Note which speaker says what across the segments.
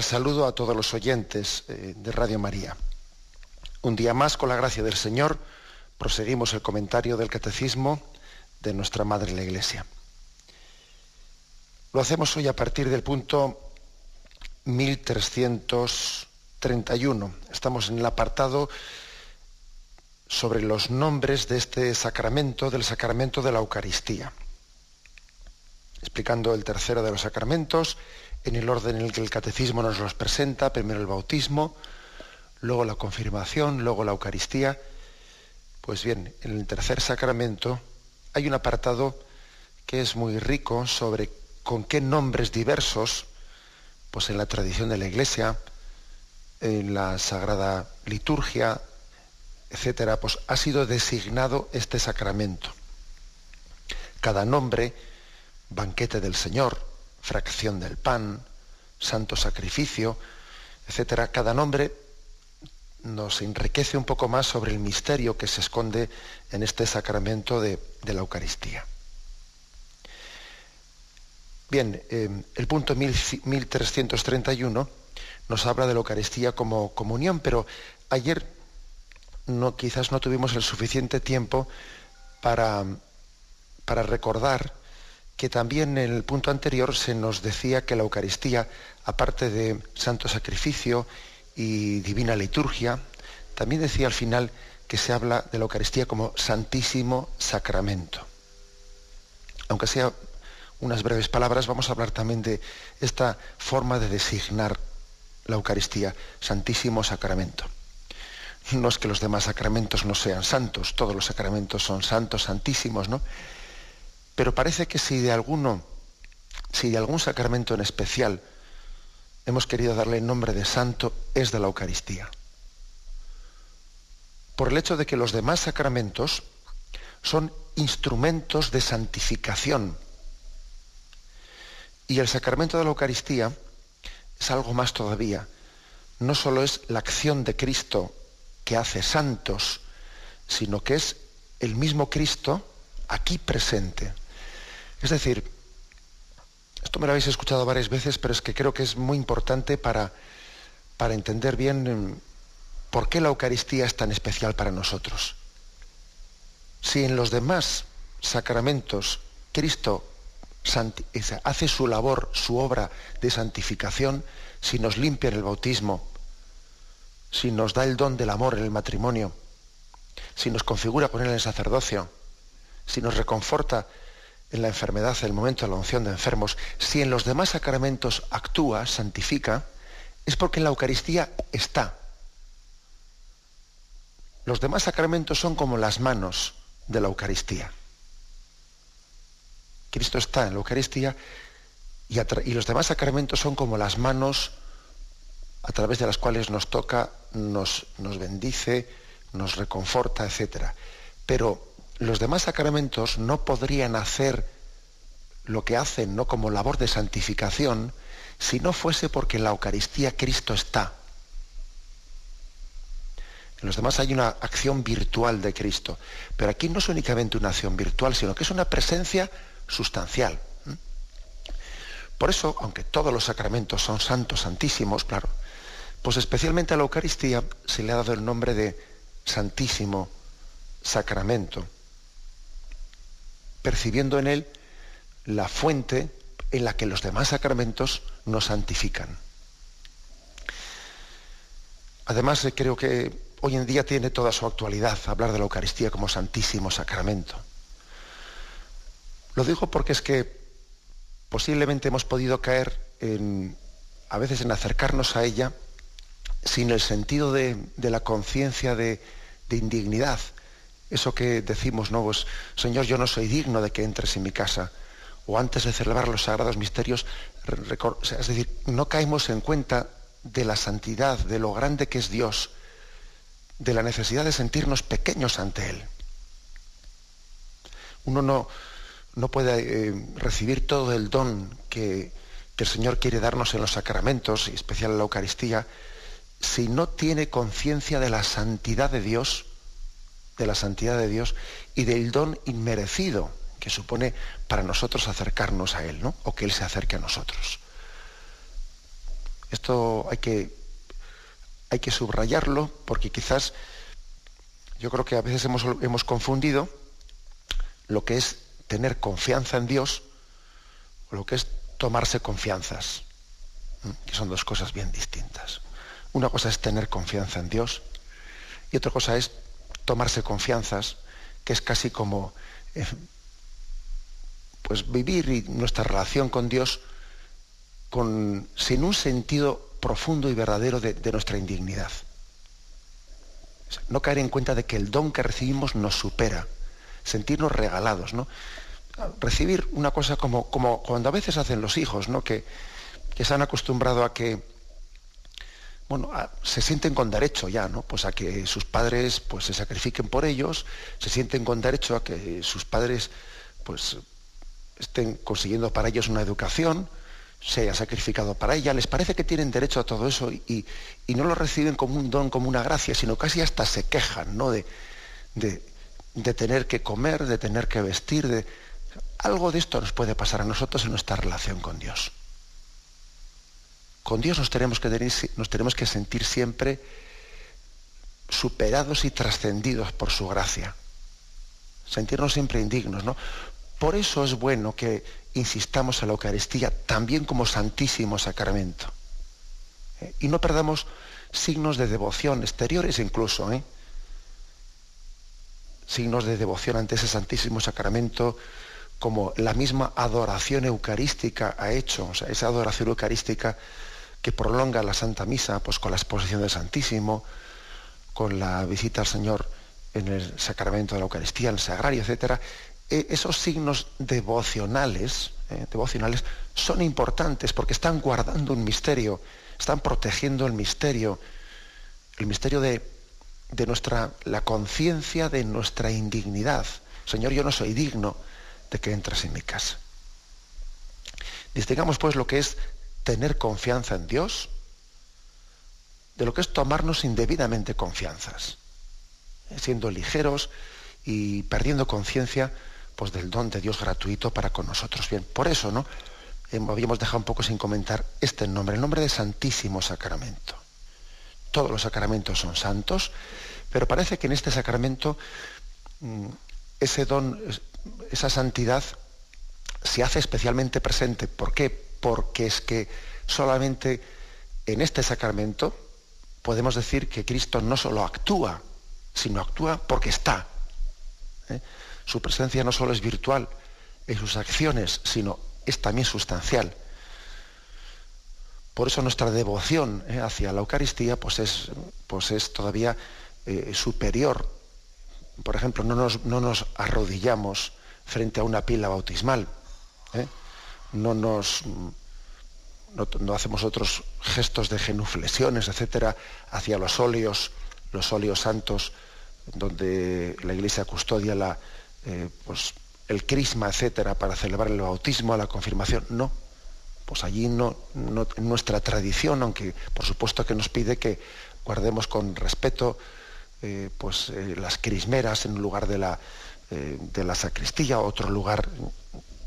Speaker 1: Saludo a todos los oyentes eh, de Radio María. Un día más, con la gracia del Señor, proseguimos el comentario del Catecismo de nuestra Madre la Iglesia. Lo hacemos hoy a partir del punto 1331. Estamos en el apartado sobre los nombres de este sacramento, del sacramento de la Eucaristía. Explicando el tercero de los sacramentos, en el orden en el que el catecismo nos los presenta, primero el bautismo, luego la confirmación, luego la Eucaristía. Pues bien, en el tercer sacramento hay un apartado que es muy rico sobre con qué nombres diversos, pues en la tradición de la Iglesia, en la Sagrada Liturgia, etcétera, pues ha sido designado este sacramento. Cada nombre, banquete del Señor, fracción del pan, santo sacrificio, etcétera. Cada nombre nos enriquece un poco más sobre el misterio que se esconde en este sacramento de, la Eucaristía. Bien, eh, el punto 1331 nos habla de la Eucaristía como comunión, pero ayer no, quizás no tuvimos el suficiente tiempo para, para recordar que también en el punto anterior se nos decía que la Eucaristía, aparte de santo sacrificio y divina liturgia, también decía al final que se habla de la Eucaristía como santísimo sacramento. Aunque sea unas breves palabras, vamos a hablar también de esta forma de designar la Eucaristía, santísimo sacramento. No es que los demás sacramentos no sean santos, todos los sacramentos son santos, santísimos, ¿no? Pero parece que si de alguno, si de algún sacramento en especial hemos querido darle el nombre de santo, es de la Eucaristía. Por el hecho de que los demás sacramentos son instrumentos de santificación. Y el sacramento de la Eucaristía es algo más todavía. No solo es la acción de Cristo que hace santos, sino que es el mismo Cristo aquí presente. Es decir, esto me lo habéis escuchado varias veces, pero es que creo que es muy importante para, para entender bien em, por qué la Eucaristía es tan especial para nosotros. Si en los demás sacramentos Cristo hace su labor, su obra de santificación, si nos limpia en el bautismo, si nos da el don del amor en el matrimonio, si nos configura con él en el sacerdocio, si nos reconforta en la enfermedad, en el momento de la unción de enfermos, si en los demás sacramentos actúa, santifica, es porque en la Eucaristía está. Los demás sacramentos son como las manos de la Eucaristía. Cristo está en la Eucaristía y, los demás sacramentos son como las manos a través de las cuales nos toca, nos, nos bendice, nos reconforta, etc. Pero los demás sacramentos no podrían hacer lo que hacen ¿no? como labor de santificación si no fuese porque en la Eucaristía Cristo está. En los demás hay una acción virtual de Cristo, pero aquí no es únicamente una acción virtual, sino que es una presencia sustancial. Por eso, aunque todos los sacramentos son santos, santísimos, claro, pues especialmente a la Eucaristía se le ha dado el nombre de Santísimo Sacramento percibiendo en él la fuente en la que los demás sacramentos nos santifican. Además, eh, creo que hoy en día tiene toda su actualidad hablar de la Eucaristía como santísimo sacramento. Lo digo porque es que posiblemente hemos podido caer en, a veces en acercarnos a ella sin el sentido de, la conciencia de, indignidad. Eso que decimos, ¿no? Pues, Señor, yo no soy digno de que entres en mi casa. O antes de celebrar los sagrados misterios, es decir, no caemos en cuenta de la santidad, de lo grande que es Dios, de la necesidad de sentirnos pequeños ante Él. Uno no, no puede eh, recibir todo el don que, que el Señor quiere darnos en los sacramentos, y especial en la Eucaristía, si no tiene conciencia de la santidad de Dios, de la santidad de Dios y del don inmerecido que supone para nosotros acercarnos a Él, ¿no? O que Él se acerque a nosotros. Esto hay que, hay que subrayarlo porque quizás yo creo que a veces hemos, hemos confundido lo que es tener confianza en Dios o lo que es tomarse confianzas, que son dos cosas bien distintas. Una cosa es tener confianza en Dios y otra cosa es tomarse confianzas, que es casi como eh, pues vivir nuestra relación con Dios con, sin un sentido profundo y verdadero de, nuestra indignidad. no caer en cuenta de que el don que recibimos nos supera, sentirnos regalados, ¿no? Recibir una cosa como, como cuando a veces hacen los hijos, ¿no? Que, que se han acostumbrado a que bueno, se sienten con derecho ya, ¿no? Pues a que sus padres pues, se sacrifiquen por ellos, se sienten con derecho a que sus padres pues, estén consiguiendo para ellos una educación, se haya sacrificado para ella, les parece que tienen derecho a todo eso y, no lo reciben como un don, como una gracia, sino casi hasta se quejan ¿no? de, de tener que comer, de tener que vestir, de... Algo de esto nos puede pasar a nosotros en nuestra relación con Dios. Con Dios nos tenemos que, sentir siempre superados y trascendidos por su gracia. Sentirnos siempre indignos, ¿no? Por eso es bueno que insistamos en la Eucaristía también como santísimo sacramento. ¿eh? Y no perdamos signos de devoción, exteriores incluso, ¿eh? signos de devoción ante ese santísimo sacramento, como la misma adoración eucarística ha hecho, esa adoración eucarística que prolonga la Santa Misa pues, con la exposición del Santísimo, con la visita al Señor en el sacramento de la Eucaristía, en el sagrario, etc. E, esos signos devocionales, eh, devocionales son importantes porque están guardando un misterio, están protegiendo el misterio, el misterio de, de nuestra, la conciencia de nuestra indignidad. Señor, yo no soy digno de que entres en mi casa. Distingamos pues lo que es tener confianza en Dios de lo que es tomarnos indebidamente confianzas, eh, siendo ligeros y perdiendo conciencia pues, del don de Dios gratuito para con nosotros. Bien, por eso, ¿no? habíamos dejado un poco sin comentar este nombre, el nombre de Santísimo Sacramento. Todos los sacramentos son santos, pero parece que en este sacramento mm, ese don, esa santidad se hace especialmente presente. ¿Por qué? Porque es que solamente en este sacramento podemos decir que Cristo no solo actúa, sino actúa porque está. ¿eh? Su presencia no solo es virtual en sus acciones, sino es también sustancial. Por eso nuestra devoción ¿eh? hacia la Eucaristía pues es, pues es todavía eh, superior. Por ejemplo, no nos, no nos, arrodillamos frente a una pila bautismal no nos no, hacemos otros gestos de genuflexiones, etcétera, hacia los óleos, los óleos santos, donde la Iglesia custodia la, eh, pues, el crisma, etcétera, para celebrar el bautismo, la confirmación. No, pues allí no, nuestra tradición, aunque por supuesto que nos pide que guardemos con respeto eh, pues, eh, las crismeras en lugar de la, de la sacristía, otro lugar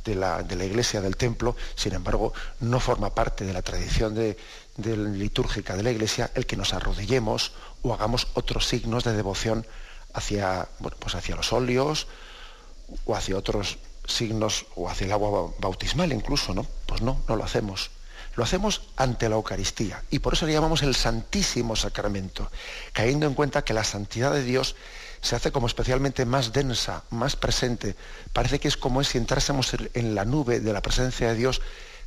Speaker 1: de la, iglesia, del templo, sin embargo, no forma parte de la tradición de, litúrgica de la iglesia el que nos arrodillemos o hagamos otros signos de devoción hacia, pues hacia los óleos o hacia otros signos o hacia el agua bautismal incluso, ¿no? Pues no, no lo hacemos. Lo hacemos ante la Eucaristía y por eso le llamamos el Santísimo Sacramento, cayendo en cuenta que la santidad de Dios se hace como especialmente más densa, más presente. Parece que es como si entrásemos en la nube de la presencia de Dios,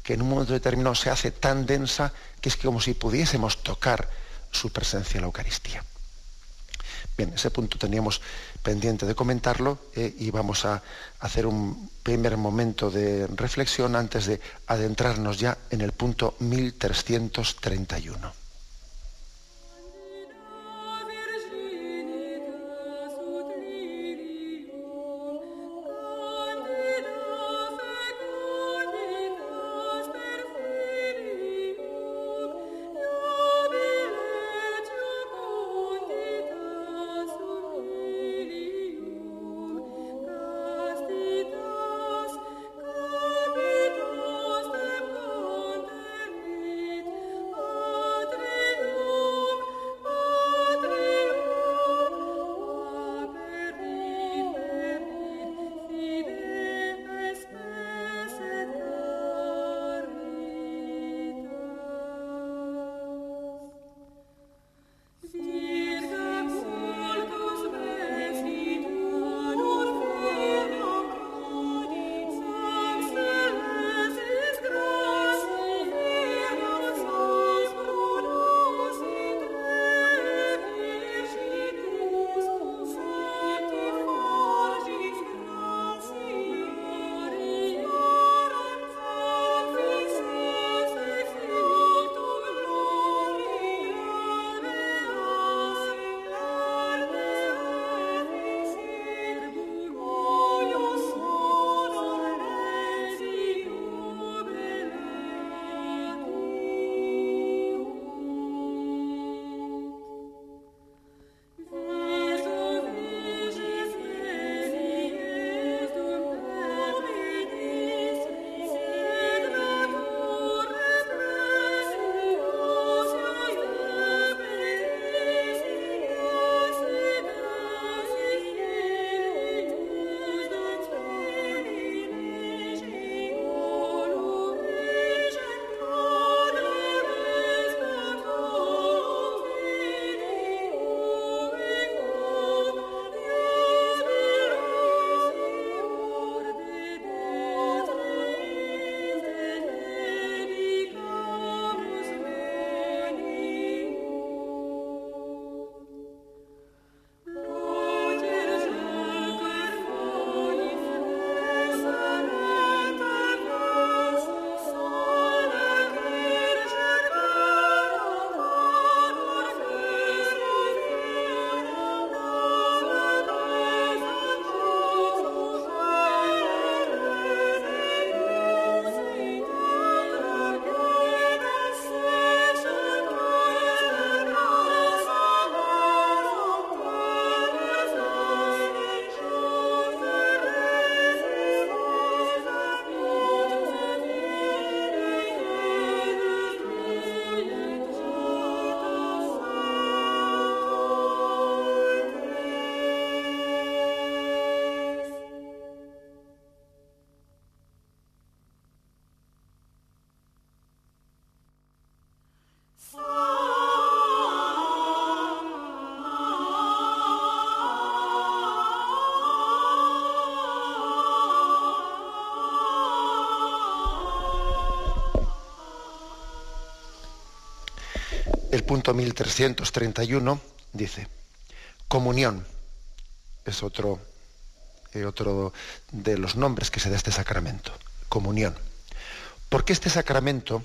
Speaker 1: que en un momento determinado se hace tan densa que es como si pudiésemos tocar su presencia en la Eucaristía. Bien, ese punto teníamos pendiente de comentarlo eh, y vamos a hacer un primer momento de reflexión antes de adentrarnos ya en el punto 1331. Punto 1331 dice, comunión es otro, eh, otro de los nombres que se da este sacramento, comunión. Porque este sacramento,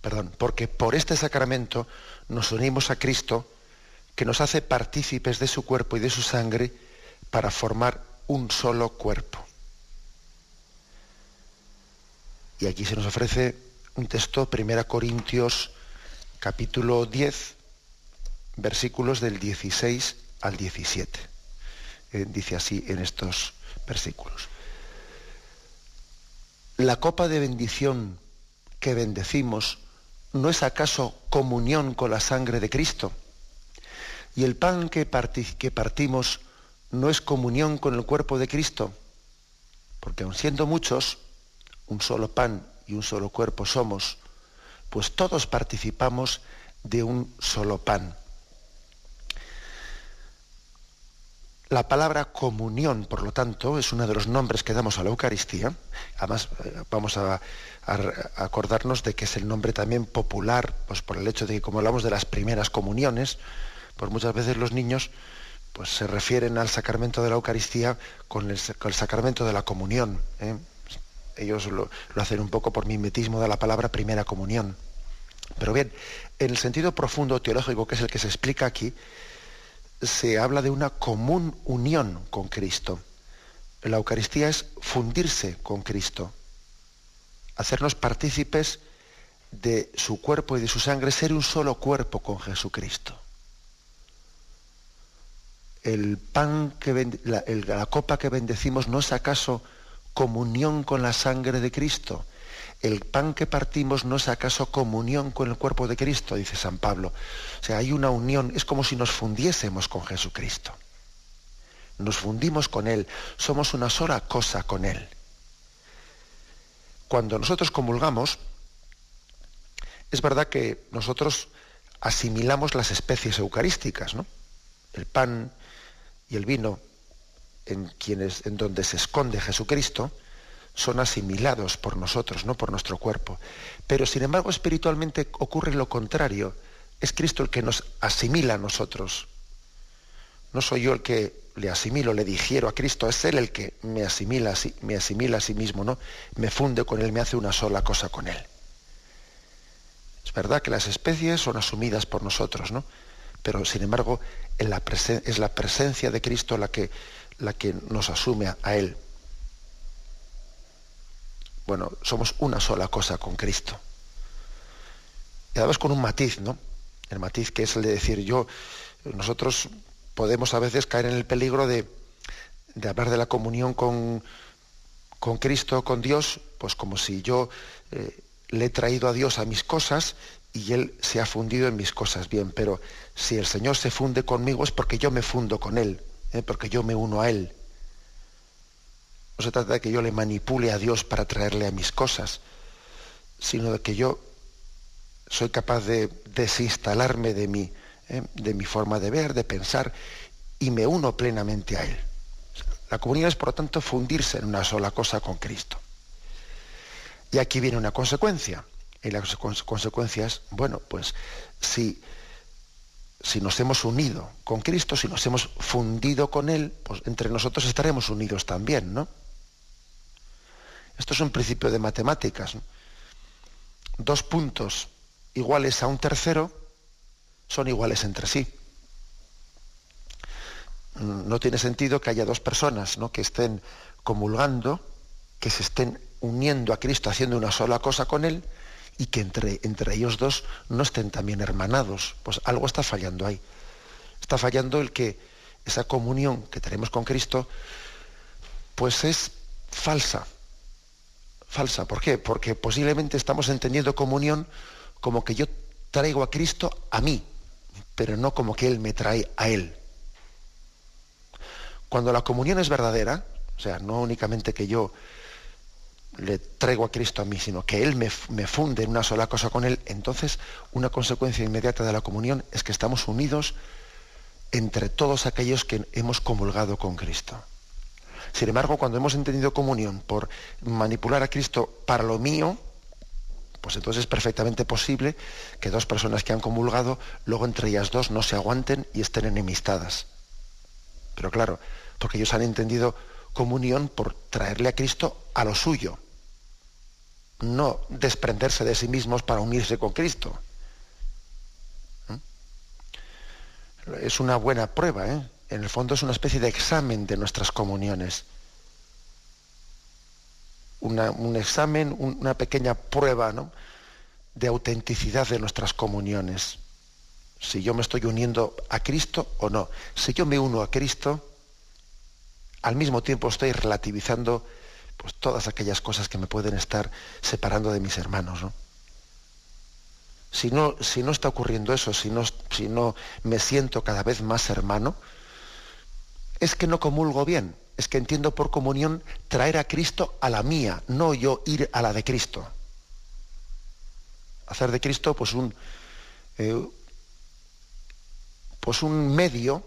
Speaker 1: perdón, porque por este sacramento nos unimos a Cristo, que nos hace partícipes de su cuerpo y de su sangre para formar un solo cuerpo. Y aquí se nos ofrece un texto, 1 Corintios capítulo 10, versículos del 16 al 17. Eh, dice así en estos versículos. La copa de bendición que bendecimos no es acaso comunión con la sangre de Cristo. Y el pan que, que partimos no es comunión con el cuerpo de Cristo. Porque aun siendo muchos, un solo pan y un solo cuerpo somos pues todos participamos de un solo pan. La palabra comunión, por lo tanto, es uno de los nombres que damos a la Eucaristía. Además, eh, vamos a, acordarnos de que es el nombre también popular, pues por el hecho de que como hablamos de las primeras comuniones, pues muchas veces los niños pues se refieren al sacramento de la Eucaristía con el, sacramento de la comunión. ¿eh? Ellos lo, hacen un poco por mimetismo de la palabra primera comunión. Pero bien, en el sentido profundo teológico, que es el que se explica aquí, se habla de una común unión con Cristo. La Eucaristía es fundirse con Cristo, hacernos partícipes de su cuerpo y de su sangre, ser un solo cuerpo con Jesucristo. El pan que la, la copa que bendecimos no es acaso comunión con la sangre de Cristo el pan que partimos no es acaso comunión con el cuerpo de Cristo, dice San Pablo. O sea, hay una unión, es como si nos fundiésemos con Jesucristo. Nos fundimos con Él, somos una sola cosa con Él. Cuando nosotros comulgamos, es verdad que nosotros asimilamos las especies eucarísticas, ¿no? El pan y el vino en, quienes, en donde se esconde Jesucristo, son asimilados por nosotros, no por nuestro cuerpo. Pero sin embargo espiritualmente ocurre lo contrario. Es Cristo el que nos asimila a nosotros. No soy yo el que le asimilo, le digiero a Cristo, es Él el que me asimila, me asimila a sí mismo, ¿no? Me funde con Él, me hace una sola cosa con Él. Es verdad que las especies son asumidas por nosotros, ¿no? Pero sin embargo en es la presencia de Cristo la que, la que nos asume a Él bueno, somos una sola cosa con Cristo. Y además con un matiz, ¿no? El matiz que es el de decir yo, nosotros podemos a veces caer en el peligro de, hablar de la comunión con, con, Cristo, con Dios, pues como si yo eh, le he traído a Dios a mis cosas y Él se ha fundido en mis cosas. Bien, pero si el Señor se funde conmigo es porque yo me fundo con Él, ¿eh? porque yo me uno a Él. No se trata de que yo le manipule a Dios para traerle a mis cosas, sino de que yo soy capaz de desinstalarme de mí, ¿eh? de mi forma de ver, de pensar, y me uno plenamente a Él. La comunión es, por lo tanto, fundirse en una sola cosa con Cristo. Y aquí viene una consecuencia. Y las consecuencias, bueno, pues si, si nos hemos unido con Cristo, si nos hemos fundido con Él, pues entre nosotros estaremos unidos también, ¿no? Esto es un principio de matemáticas. Dos puntos iguales a un tercero son iguales entre sí. Mm, no tiene sentido que haya dos personas ¿no? que estén comulgando, que se estén uniendo a Cristo, haciendo una sola cosa con Él, y que entre, entre ellos dos no estén también hermanados. Pues algo está fallando ahí. Está fallando el que esa comunión que tenemos con Cristo, pues es falsa falsa. ¿Por qué? Porque posiblemente estamos entendiendo comunión como que yo traigo a Cristo a mí, pero no como que Él me trae a Él. Cuando la comunión es verdadera, o sea, no únicamente que yo le traigo a Cristo a mí, sino que Él me, me, funde en una sola cosa con Él, entonces una consecuencia inmediata de la comunión es que estamos unidos entre todos aquellos que hemos comulgado con Cristo. Sin embargo, cuando hemos entendido comunión por manipular a Cristo para lo mío, pues entonces es perfectamente posible que dos personas que han comulgado, luego entre ellas dos no se aguanten y estén enemistadas. Pero claro, porque ellos han entendido comunión por traerle a Cristo a lo suyo, no desprenderse de sí mismos para unirse con Cristo. ¿Mm? Es una buena prueba, ¿eh? en el fondo es una especie de examen de nuestras comuniones. un examen, una pequeña prueba de autenticidad de nuestras comuniones. Si yo me estoy uniendo a Cristo o no. Si yo me uno a Cristo, al mismo tiempo estoy relativizando pues, todas aquellas cosas que me pueden estar separando de mis hermanos. Si, no, si no está ocurriendo eso, si no, si no me siento cada vez más hermano, es que no comulgo bien, es que entiendo por comunión traer a Cristo a la mía, no yo ir a la de Cristo. Hacer de Cristo pues un, eh, pues un medio,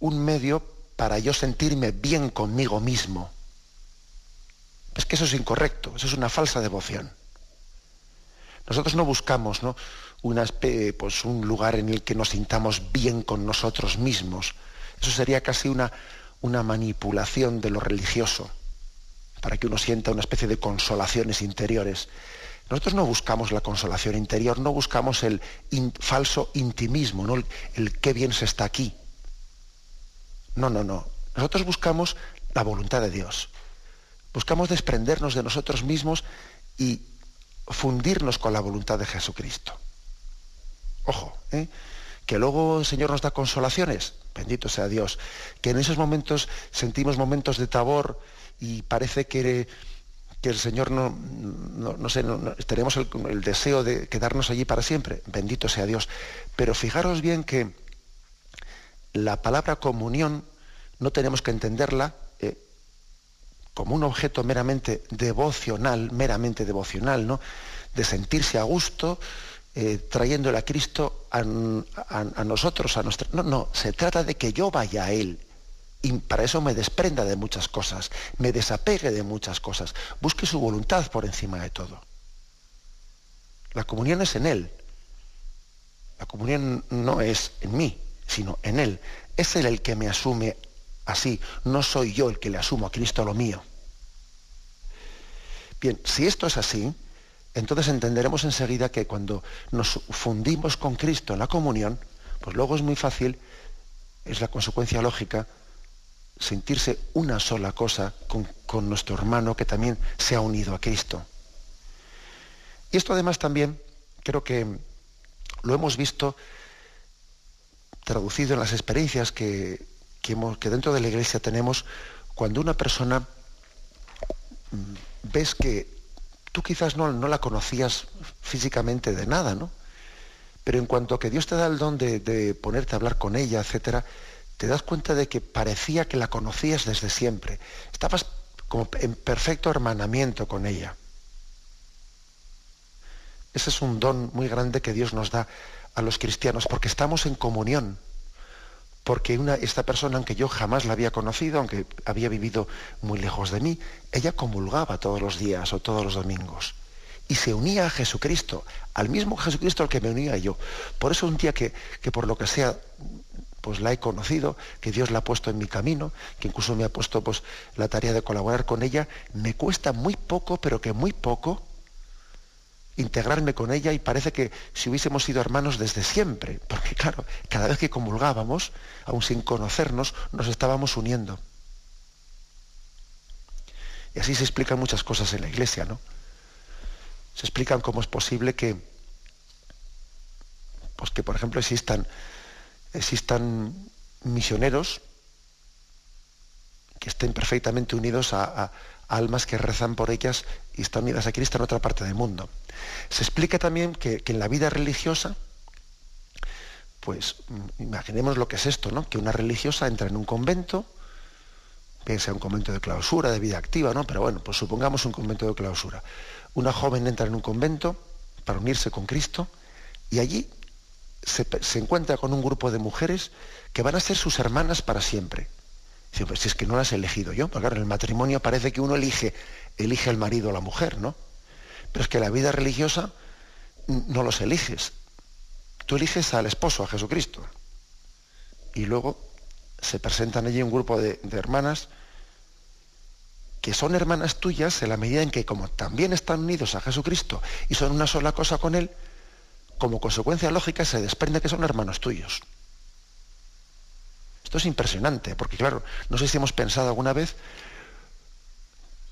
Speaker 1: un medio para yo sentirme bien conmigo mismo. Es que eso es incorrecto, eso es una falsa devoción. Nosotros no buscamos ¿no? Pues, un lugar en el que nos sintamos bien con nosotros mismos. Eso sería casi una, una manipulación de lo religioso, para que uno sienta una especie de consolaciones interiores. Nosotros no buscamos la consolación interior, no buscamos el falso intimismo, ¿no? el qué bien se está aquí. No, no, no. Nosotros buscamos la voluntad de Dios. Buscamos desprendernos de nosotros mismos y fundirnos con la voluntad de Jesucristo. Ojo, ¿eh? que luego el Señor nos da consolaciones, bendito sea Dios, que en esos momentos sentimos momentos de tabor y parece que, que el Señor no, no, sé, tenemos el, deseo de quedarnos allí para siempre, bendito sea Dios. Pero fijaros bien que la palabra comunión no tenemos que entenderla eh, como un objeto meramente devocional, meramente devocional, ¿no? De sentirse a gusto, eh, trayéndole a Cristo a, nosotros, a nuestra. No, no, se trata de que yo vaya a Él. Y para eso me desprenda de muchas cosas, me desapegue de muchas cosas, busque su voluntad por encima de todo. La comunión es en Él. La comunión no es en mí, sino en Él. Es Él el que me asume así. No soy yo el que le asumo a Cristo lo mío. Bien, si esto es así, entonces entenderemos enseguida que cuando nos fundimos con Cristo en la comunión, pues luego es muy fácil, es la consecuencia lógica, sentirse una sola cosa con, nuestro hermano que también se ha unido a Cristo. Y esto además también creo que lo hemos visto traducido en las experiencias que, que, dentro de la iglesia tenemos cuando una persona mm, ves que tú quizás no, no, la conocías físicamente de nada, ¿no? Pero en cuanto que Dios te da el don de, ponerte a hablar con ella, etcétera, te das cuenta de que parecía que la conocías desde siempre. Estabas como en perfecto hermanamiento con ella. Ese es un don muy grande que Dios nos da a los cristianos, porque estamos en comunión porque esta persona, aunque yo jamás la había conocido, aunque había vivido muy lejos de mí, ella comulgaba todos los días o todos los domingos. Y se unía a Jesucristo, al mismo Jesucristo al que me unía yo. Por eso un día que, que por lo que sea, pues la he conocido, que Dios la ha puesto en mi camino, que incluso me ha puesto pues, la tarea de colaborar con ella, me cuesta muy poco, pero que muy poco, integrarme con ella y parece que si hubiésemos sido hermanos desde siempre, porque claro, cada vez que comulgábamos, aun sin conocernos, nos estábamos uniendo. Y así se explican muchas cosas en la iglesia, ¿no? Se explican cómo es posible que, pues que por ejemplo existan, existan misioneros que estén perfectamente unidos a, almas que rezan por ellas y están unidas a Cristo en otra parte del mundo. Se explica también que, en la vida religiosa, pues mm, imaginemos lo que es esto, ¿no? Que una religiosa entra en un convento, bien sea un convento de clausura, de vida activa, ¿no? Pero bueno, pues supongamos un convento de clausura. Una joven entra en un convento para unirse con Cristo y allí se encuentra con un grupo de mujeres que van a ser sus hermanas para siempre pues si es que no las he elegido yo, porque claro, en el matrimonio parece que uno elige, elige el marido o la mujer, ¿no? Pero es que la vida religiosa no los eliges. Tú eliges al esposo, a Jesucristo. Y luego se presentan allí un grupo de, de hermanas que son hermanas tuyas en la medida en que como también están unidos a Jesucristo y son una sola cosa con Él, como consecuencia lógica se desprende que son hermanos tuyos. Esto es impresionante, porque claro, no sé si hemos pensado alguna vez,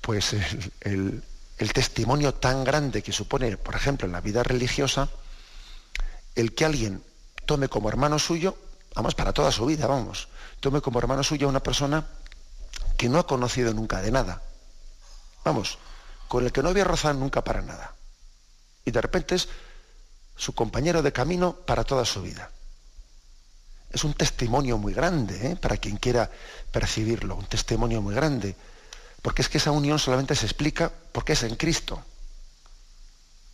Speaker 1: pues el, testimonio tan grande que supone, por ejemplo, en la vida religiosa, el que alguien tome como hermano suyo, vamos, para toda su vida, vamos, tome como hermano suyo a una persona que no ha conocido nunca de nada. Vamos, con el que no había rozado nunca para nada. Y de repente es su compañero de camino para toda su vida es un testimonio muy grande ¿eh? para quien quiera percibirlo, un testimonio muy grande, porque es que esa unión solamente se explica porque es en Cristo.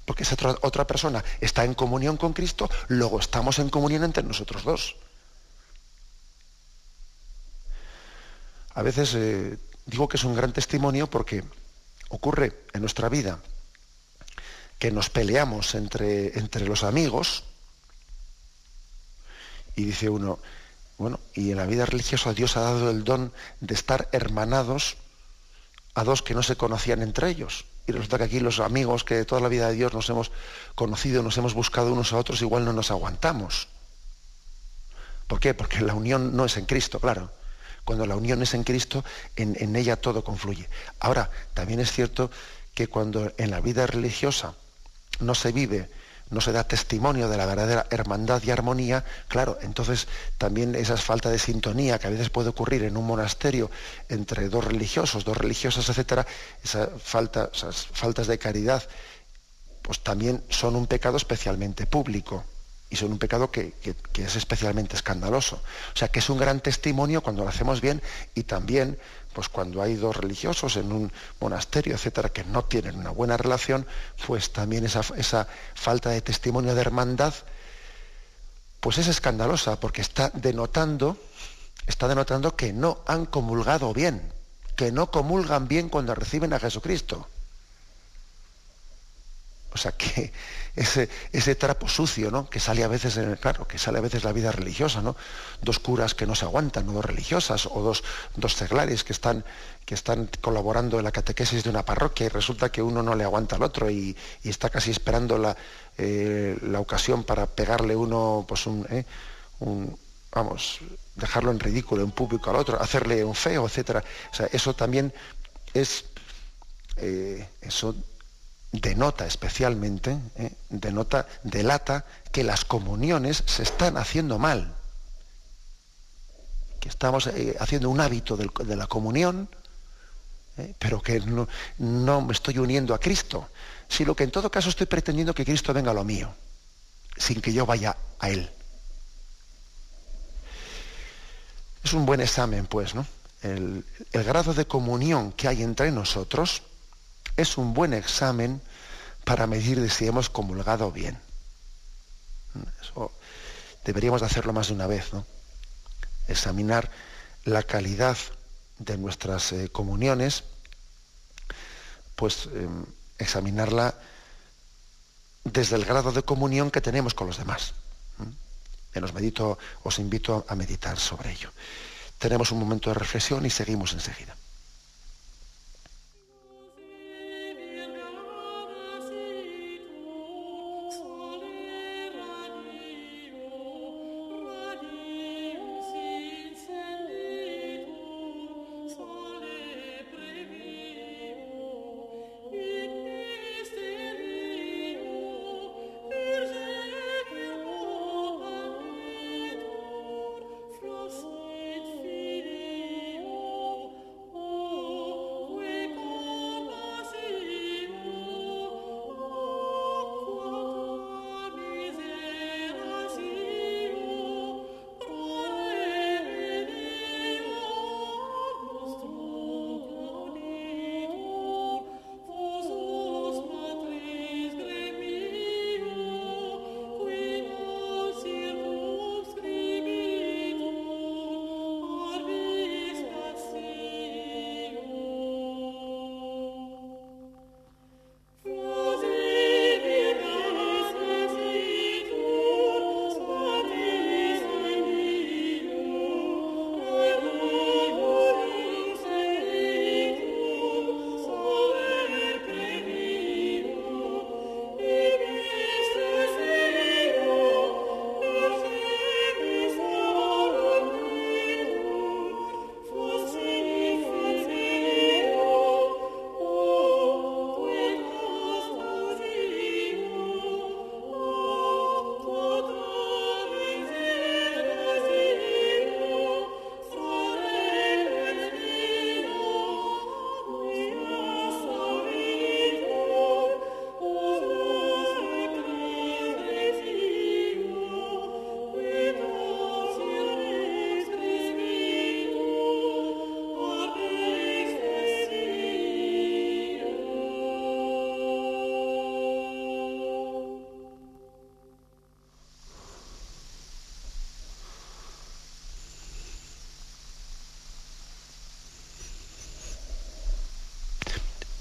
Speaker 1: Porque esa otra persona está en comunión con Cristo, luego estamos en comunión entre nosotros dos. a veces eh, digo que es un gran testimonio porque ocurre en nuestra vida que nos peleamos entre, entre los amigos y dice uno, bueno, y en la vida religiosa Dios ha dado el don de estar hermanados a dos que no se conocían entre ellos. Y resulta que aquí los amigos que de toda la vida de Dios nos hemos conocido, nos hemos buscado unos a otros, igual no nos aguantamos. ¿Por qué? Porque la unión no es en Cristo, claro. Cuando la unión es en Cristo, en, en ella todo confluye. Ahora, también es cierto que cuando en la vida religiosa no se vive no se da testimonio de la verdadera hermandad y armonía, claro, entonces también esa falta de sintonía que a veces puede ocurrir en un monasterio entre dos religiosos, dos religiosas, etcétera, esas faltas de caridad, pues también son un pecado especialmente público y son un pecado que, que, es especialmente escandaloso. O sea, que es un gran testimonio cuando lo hacemos bien y también pues cuando hay dos religiosos en un monasterio, etcétera, que no tienen una buena relación, pues también esa, esa falta de testimonio de hermandad, pues es escandalosa, porque está denotando, está denotando que no han comulgado bien, que no comulgan bien cuando reciben a Jesucristo. O sea que ese, ese trapo sucio, ¿no? Que sale a veces en el, claro, que sale a veces la vida religiosa, ¿no? Dos curas que no se aguantan, dos religiosas, o dos, dos seglares que están, que están colaborando en la catequesis de una parroquia y resulta que uno no le aguanta al otro y, está casi esperando la, eh, la, ocasión para pegarle uno, pues un, ¿eh? un, vamos, dejarlo en ridículo en público al otro, hacerle un feo, etcétera. O sea, eso también es eh, eso denota especialmente, eh, denota, delata que las comuniones se están haciendo mal, que estamos eh, haciendo un hábito de, la comunión, eh, pero que no, me estoy uniendo a Cristo, sino que en todo caso estoy pretendiendo que Cristo venga a lo mío, sin que yo vaya a Él. Es un buen examen, pues, ¿no? el grado de comunión que hay entre nosotros, es un buen examen para medir si hemos comulgado bien. Eso deberíamos de hacerlo más de una vez, ¿no? Examinar la calidad de nuestras eh, comuniones, pues em, examinarla desde el grado de comunión que tenemos con los demás. medito, os invito a meditar sobre ello. Tenemos un momento de reflexión y seguimos enseguida.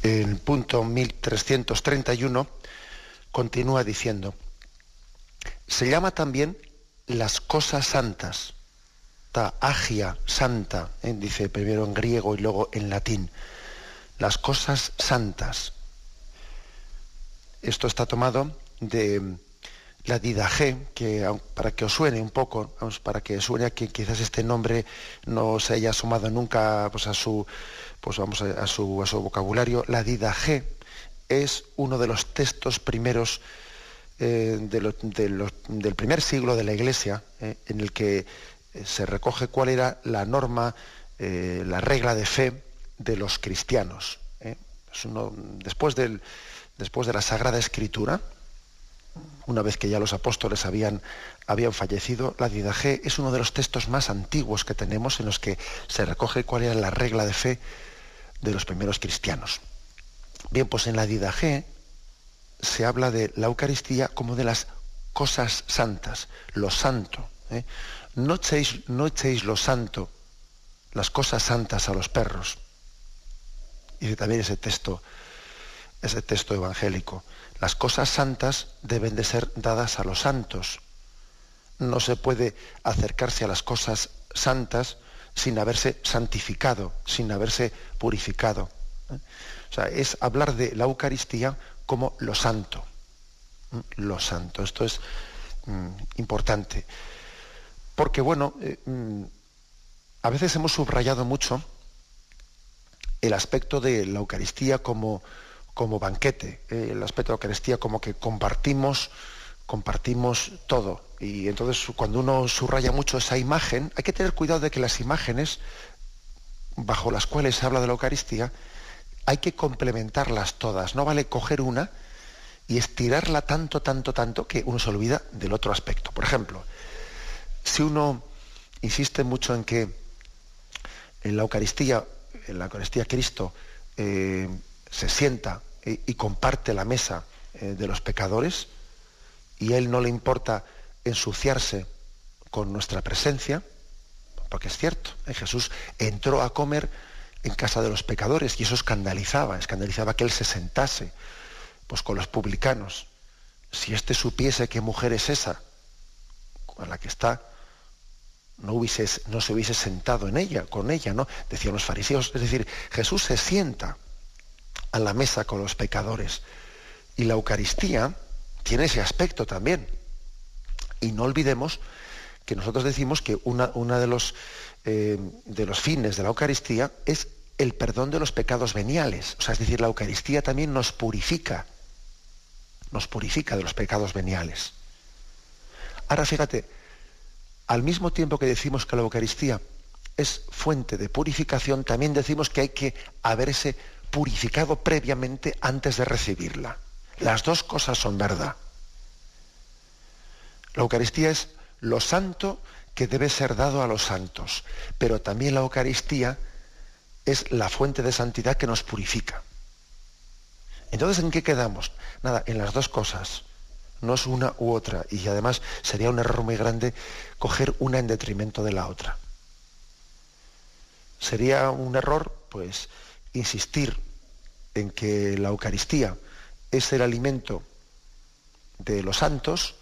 Speaker 1: El punto 1331, continúa diciendo, se llama también las cosas santas, ta agia santa, ¿eh? dice primero en griego y luego en latín, las cosas santas. Esto está tomado de la didaje, que para que os suene un poco, para que suene a que quizás este nombre no se haya sumado nunca pues, a su pues vamos a, su, vocabulario, la didaje es uno de los textos primeros eh, del primer siglo de la Iglesia, eh, en el que eh, se recoge cuál era la norma, la regla de fe de los cristianos. después de la Sagrada Escritura, una vez que ya los apóstoles habían, habían fallecido, la Didaje es uno de los textos más antiguos que tenemos en los que se recoge cuál era la regla de fe de los primeros cristianos. Bien, pues en la Didaje se habla de la Eucaristía como de las cosas santas, lo santo. ¿eh? No, echéis, no echéis lo santo, las cosas santas a los perros. Y también ese texto, ese texto evangélico. Las cosas santas deben de ser dadas a los santos. No se puede acercarse a las cosas santas sin haberse santificado, sin haberse purificado. ¿eh? O sea, es hablar de la Eucaristía como lo santo. ¿eh? Lo santo. Esto es mm, importante. Porque, bueno, eh, mm, a veces hemos subrayado mucho el aspecto de la Eucaristía como, como banquete, el aspecto de la Eucaristía como que compartimos, compartimos todo. Y entonces cuando uno subraya mucho esa imagen, hay que tener cuidado de que las imágenes bajo las cuales se habla de la Eucaristía, hay que complementarlas todas. No vale coger una y estirarla tanto, tanto, tanto que uno se olvida del otro aspecto. Por ejemplo, si uno insiste mucho en que en la Eucaristía, en la Eucaristía Cristo eh, se sienta y, comparte la mesa eh, de los pecadores y a él no le importa ensuciarse con nuestra presencia, porque es cierto, ¿eh? Jesús entró a comer en casa de los pecadores y eso escandalizaba, escandalizaba que él se sentase pues con los publicanos. Si éste supiese qué mujer es esa con la que está, no, hubiese, no se hubiese sentado en ella, con ella, ¿no? Decían los fariseos. Es decir, Jesús se sienta a la mesa con los pecadores. Y la Eucaristía tiene ese aspecto también. Y no olvidemos que nosotros decimos que una, de, los, eh, de los fines de la Eucaristía es el perdón de los pecados veniales. O sea, es decir, la Eucaristía también nos purifica, nos purifica de los pecados veniales. Ahora fíjate, al mismo tiempo que decimos que la Eucaristía es fuente de purificación, también decimos que hay que haberse purificado previamente antes de recibirla. Las dos cosas son verdad. La Eucaristía es lo santo que debe ser dado a los santos, pero también la Eucaristía es la fuente de santidad que nos purifica. Entonces, ¿en qué quedamos? Nada, en las dos cosas. No es una u otra. Y además sería un error muy grande coger una en detrimento de la otra. Sería un error, pues, insistir en que la Eucaristía es el alimento de los santos,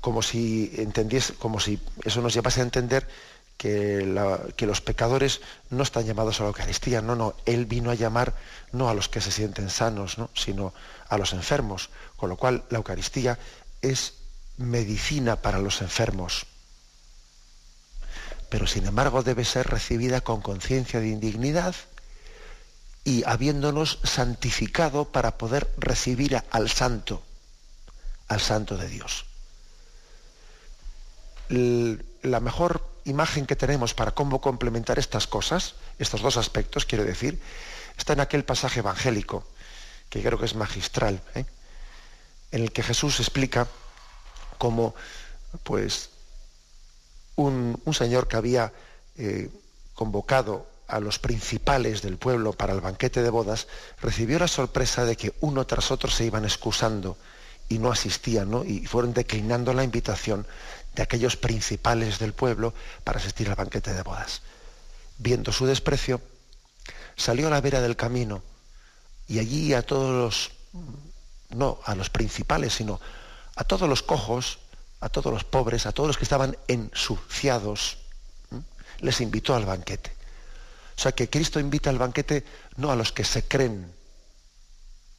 Speaker 1: como si como si eso nos llevase a entender que, los pecadores no están llamados a la Eucaristía. No, no, Él vino a llamar no a los que se sienten sanos, sino a los enfermos. Con lo cual la Eucaristía es medicina para los enfermos. Pero sin embargo debe ser recibida con conciencia de indignidad y habiéndonos santificado para poder recibir al santo, al santo de Dios. La mejor imagen que tenemos para cómo complementar estas cosas, estos dos aspectos, quiero decir, está en aquel pasaje evangélico, que creo que es magistral, ¿eh? en el que Jesús explica cómo pues, un, señor que había eh, convocado a los principales del pueblo para el banquete de bodas, recibió la sorpresa de que uno tras otro se iban excusando y no asistían, ¿no? y fueron declinando la invitación de aquellos principales del pueblo para asistir al banquete de bodas. Viendo su desprecio, salió a la vera del camino y allí a todos los, no a los principales, sino a todos los cojos, a todos los pobres, a todos los que estaban ensuciados, les invitó al banquete. O sea que Cristo invita al banquete no a los que se creen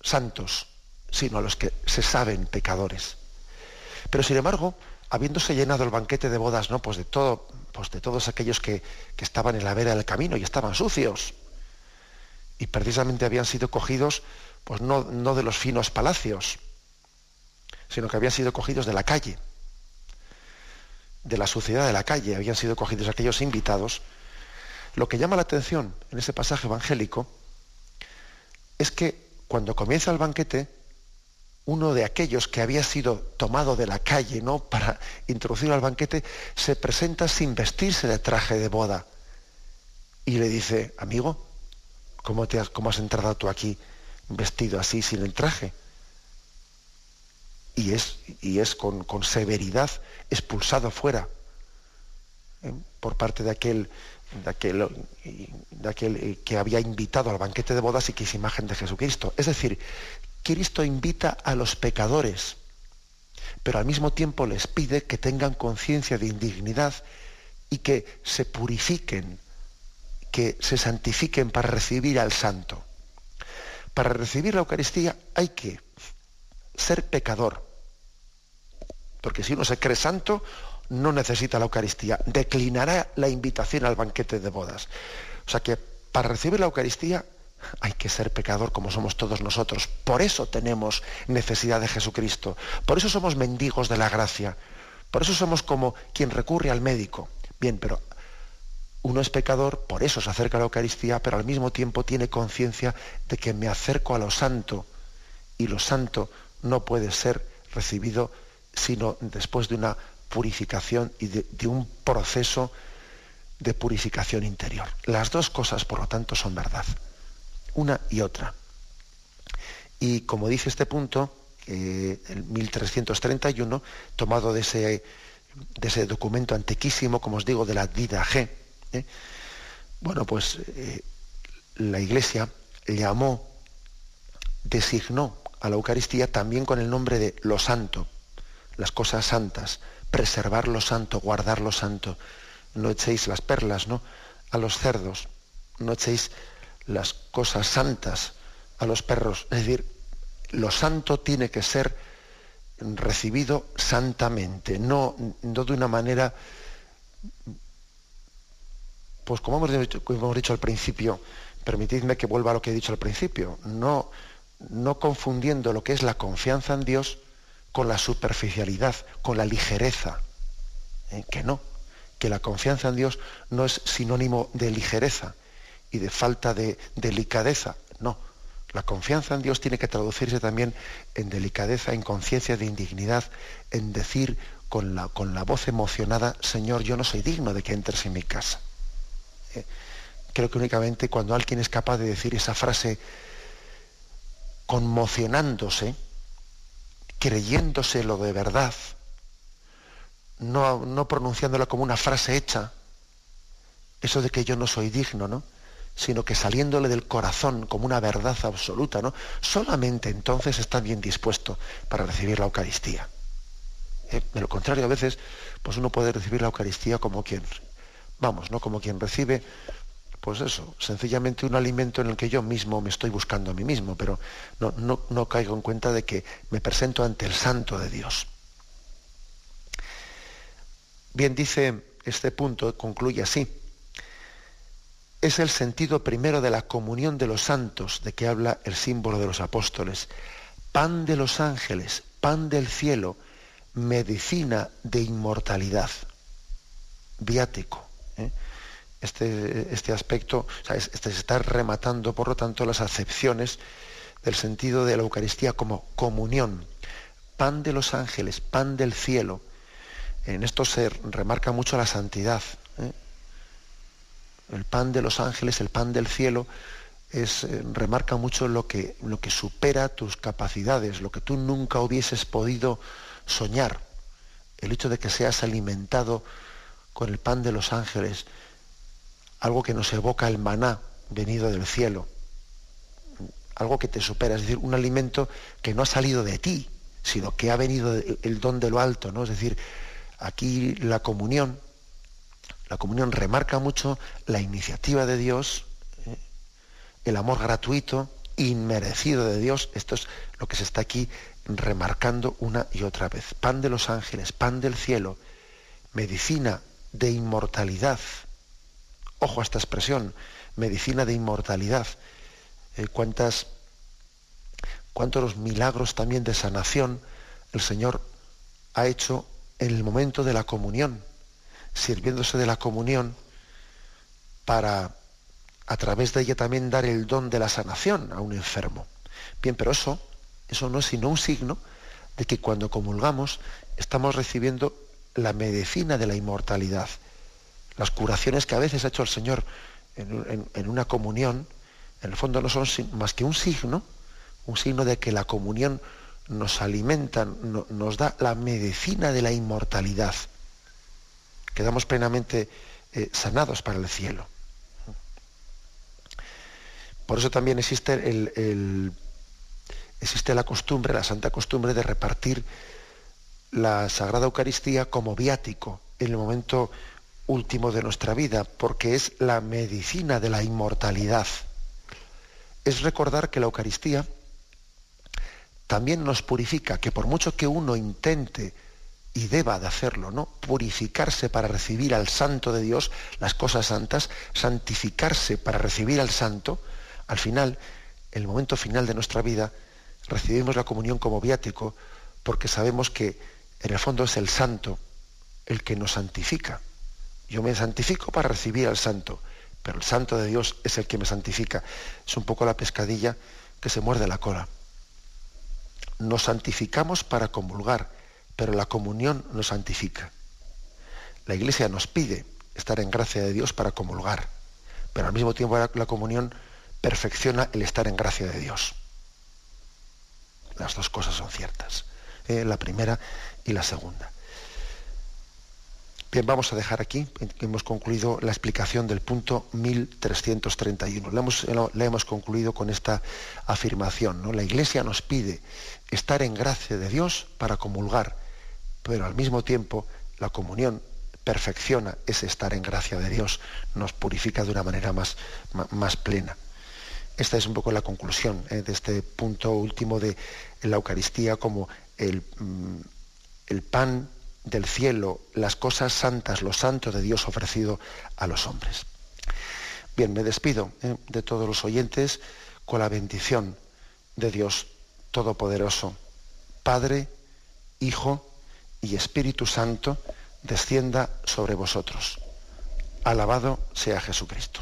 Speaker 1: santos, sino a los que se saben pecadores. Pero sin embargo, habiéndose llenado el banquete de bodas, ¿no? Pues de todo, pues de todos aquellos que, que estaban en la vera del camino y estaban sucios. Y precisamente habían sido cogidos, pues no, no de los finos palacios, sino que habían sido cogidos de la calle, de la suciedad de la calle, habían sido cogidos aquellos invitados. Lo que llama la atención en ese pasaje evangélico es que cuando comienza el banquete, uno de aquellos que había sido tomado de la calle ¿no? para introducir al banquete, se presenta sin vestirse de traje de boda. Y le dice, amigo, ¿cómo, te has, cómo has entrado tú aquí vestido así, sin el traje? Y es, y es con, severidad expulsado fuera ¿eh? por parte de aquel, de aquel, de aquel eh, que había invitado al banquete de bodas y que es imagen de Jesucristo. Es decir, Cristo invita a los pecadores, pero al mismo tiempo les pide que tengan conciencia de indignidad y que se purifiquen, que se santifiquen para recibir al santo. Para recibir la Eucaristía hay que ser pecador, porque si uno se cree santo, no necesita la Eucaristía, declinará la invitación al banquete de bodas. O sea que para recibir la Eucaristía hay que ser pecador como somos todos nosotros. Por eso tenemos necesidad de Jesucristo. Por eso somos mendigos de la gracia. Por eso somos como quien recurre al médico. Bien, pero uno es pecador, por eso se acerca a la Eucaristía, pero al mismo tiempo tiene conciencia de que me acerco a lo santo. Y lo santo no puede ser recibido sino después de una purificación y de, un proceso de purificación interior. Las dos cosas, por lo tanto, son verdad una y otra. Y como dice este punto, eh, el 1331, tomado de ese, de ese, documento antiquísimo, como os digo, de la Dida G, ¿eh? bueno, pues eh, la Iglesia llamó, designó a la Eucaristía también con el nombre de lo santo, las cosas santas, preservar lo santo, guardar lo santo. No echéis las perlas, ¿no? A los cerdos, no echéis las cosas santas a los perros. Es decir, lo santo tiene que ser recibido santamente, no, no de una manera, pues como hemos, dicho, como hemos dicho al principio, permitidme que vuelva a lo que he dicho al principio, no, no confundiendo lo que es la confianza en Dios con la superficialidad, con la ligereza, ¿eh? que no, que la confianza en Dios no es sinónimo de ligereza, y de falta de delicadeza. No, la confianza en Dios tiene que traducirse también en delicadeza, en conciencia de indignidad, en decir con la, con la, voz emocionada, Señor, yo no soy digno de que entres en mi casa. Eh, creo que únicamente cuando alguien es capaz de decir esa frase conmocionándose, creyéndoselo de verdad, no, no pronunciándola como una frase hecha, eso de que yo no soy digno, ¿no? sino que saliéndole del corazón como una verdad absoluta, ¿no? Solamente entonces está bien dispuesto para recibir la Eucaristía. ¿Eh? De lo contrario, a veces, pues uno puede recibir la Eucaristía como quien, vamos, ¿no? Como quien recibe, pues eso, sencillamente un alimento en el que yo mismo me estoy buscando a mí mismo, pero no, no, caigo en cuenta de que me presento ante el Santo de Dios. Bien, dice este punto, concluye así es el sentido primero de la comunión de los santos, de que habla el símbolo de los apóstoles. Pan de los ángeles, pan del cielo, medicina de inmortalidad. Viático. ¿eh? Este, este, aspecto, este se está rematando, por lo tanto, las acepciones del sentido de la Eucaristía como comunión. Pan de los ángeles, pan del cielo. En esto se remarca mucho la santidad. ¿eh? el pan de los ángeles, el pan del cielo, es, eh, remarca mucho lo que, lo que supera tus capacidades, lo que tú nunca hubieses podido soñar. El hecho de que seas alimentado con el pan de los ángeles, algo que nos evoca el maná venido del cielo, algo que te supera, es decir, un alimento que no ha salido de ti, sino que ha venido el don de lo alto, ¿no? Es decir, aquí la comunión, la comunión remarca mucho la iniciativa de Dios, ¿eh? el amor gratuito, inmerecido de Dios. Esto es lo que se está aquí remarcando una y otra vez. Pan de los ángeles, pan del cielo, medicina de inmortalidad. Ojo a esta expresión, medicina de inmortalidad. Eh, cuántas, cuántos milagros también de sanación el Señor ha hecho en el momento de la comunión, sirviéndose de la comunión para a través de ella también dar el don de la sanación a un enfermo. Bien, pero eso, eso no es sino un signo de que cuando comulgamos estamos recibiendo la medicina de la inmortalidad. Las curaciones que a veces ha hecho el Señor en, una comunión, en el fondo no son más que un signo, un signo de que la comunión nos alimenta, nos da la medicina de la inmortalidad. Quedamos plenamente eh, sanados para el cielo. Por eso también existe, existe la costumbre, la santa costumbre de repartir la Sagrada Eucaristía como viático en el momento último de nuestra vida, porque es la medicina de la inmortalidad. Es recordar que la Eucaristía también nos purifica, que por mucho que uno intente y deba de hacerlo, ¿no? Purificarse para recibir al Santo de Dios, las cosas santas, santificarse para recibir al Santo, al final, el momento final de nuestra vida, recibimos la comunión como viático porque sabemos que en el fondo es el santo el que nos santifica. Yo me santifico para recibir al santo, pero el santo de Dios es el que me santifica. Es un poco la pescadilla que se muerde la cola. Nos santificamos para comulgar, pero la comunión nos santifica. La Iglesia nos pide estar en gracia de Dios para comulgar, pero al mismo tiempo la comunión perfecciona el estar en gracia de Dios. Las dos cosas son ciertas, ¿eh? la primera y la segunda. Bien, vamos a dejar aquí, hemos concluido la explicación del punto 1331. La hemos, hemos concluido con esta afirmación. ¿no? La Iglesia nos pide estar en gracia de Dios para comulgar, pero al mismo tiempo la comunión perfecciona ese estar en gracia de Dios, nos purifica de una manera más, más plena. Esta es un poco la conclusión eh, de este punto último de la Eucaristía como el, mm, el, pan del cielo, las cosas santas, lo santo de Dios ofrecido a los hombres. Bien, me despido eh, de todos los oyentes con la bendición de Dios Todopoderoso, Padre, Hijo y Espíritu Santo, descienda sobre vosotros. Alabado sea Jesucristo.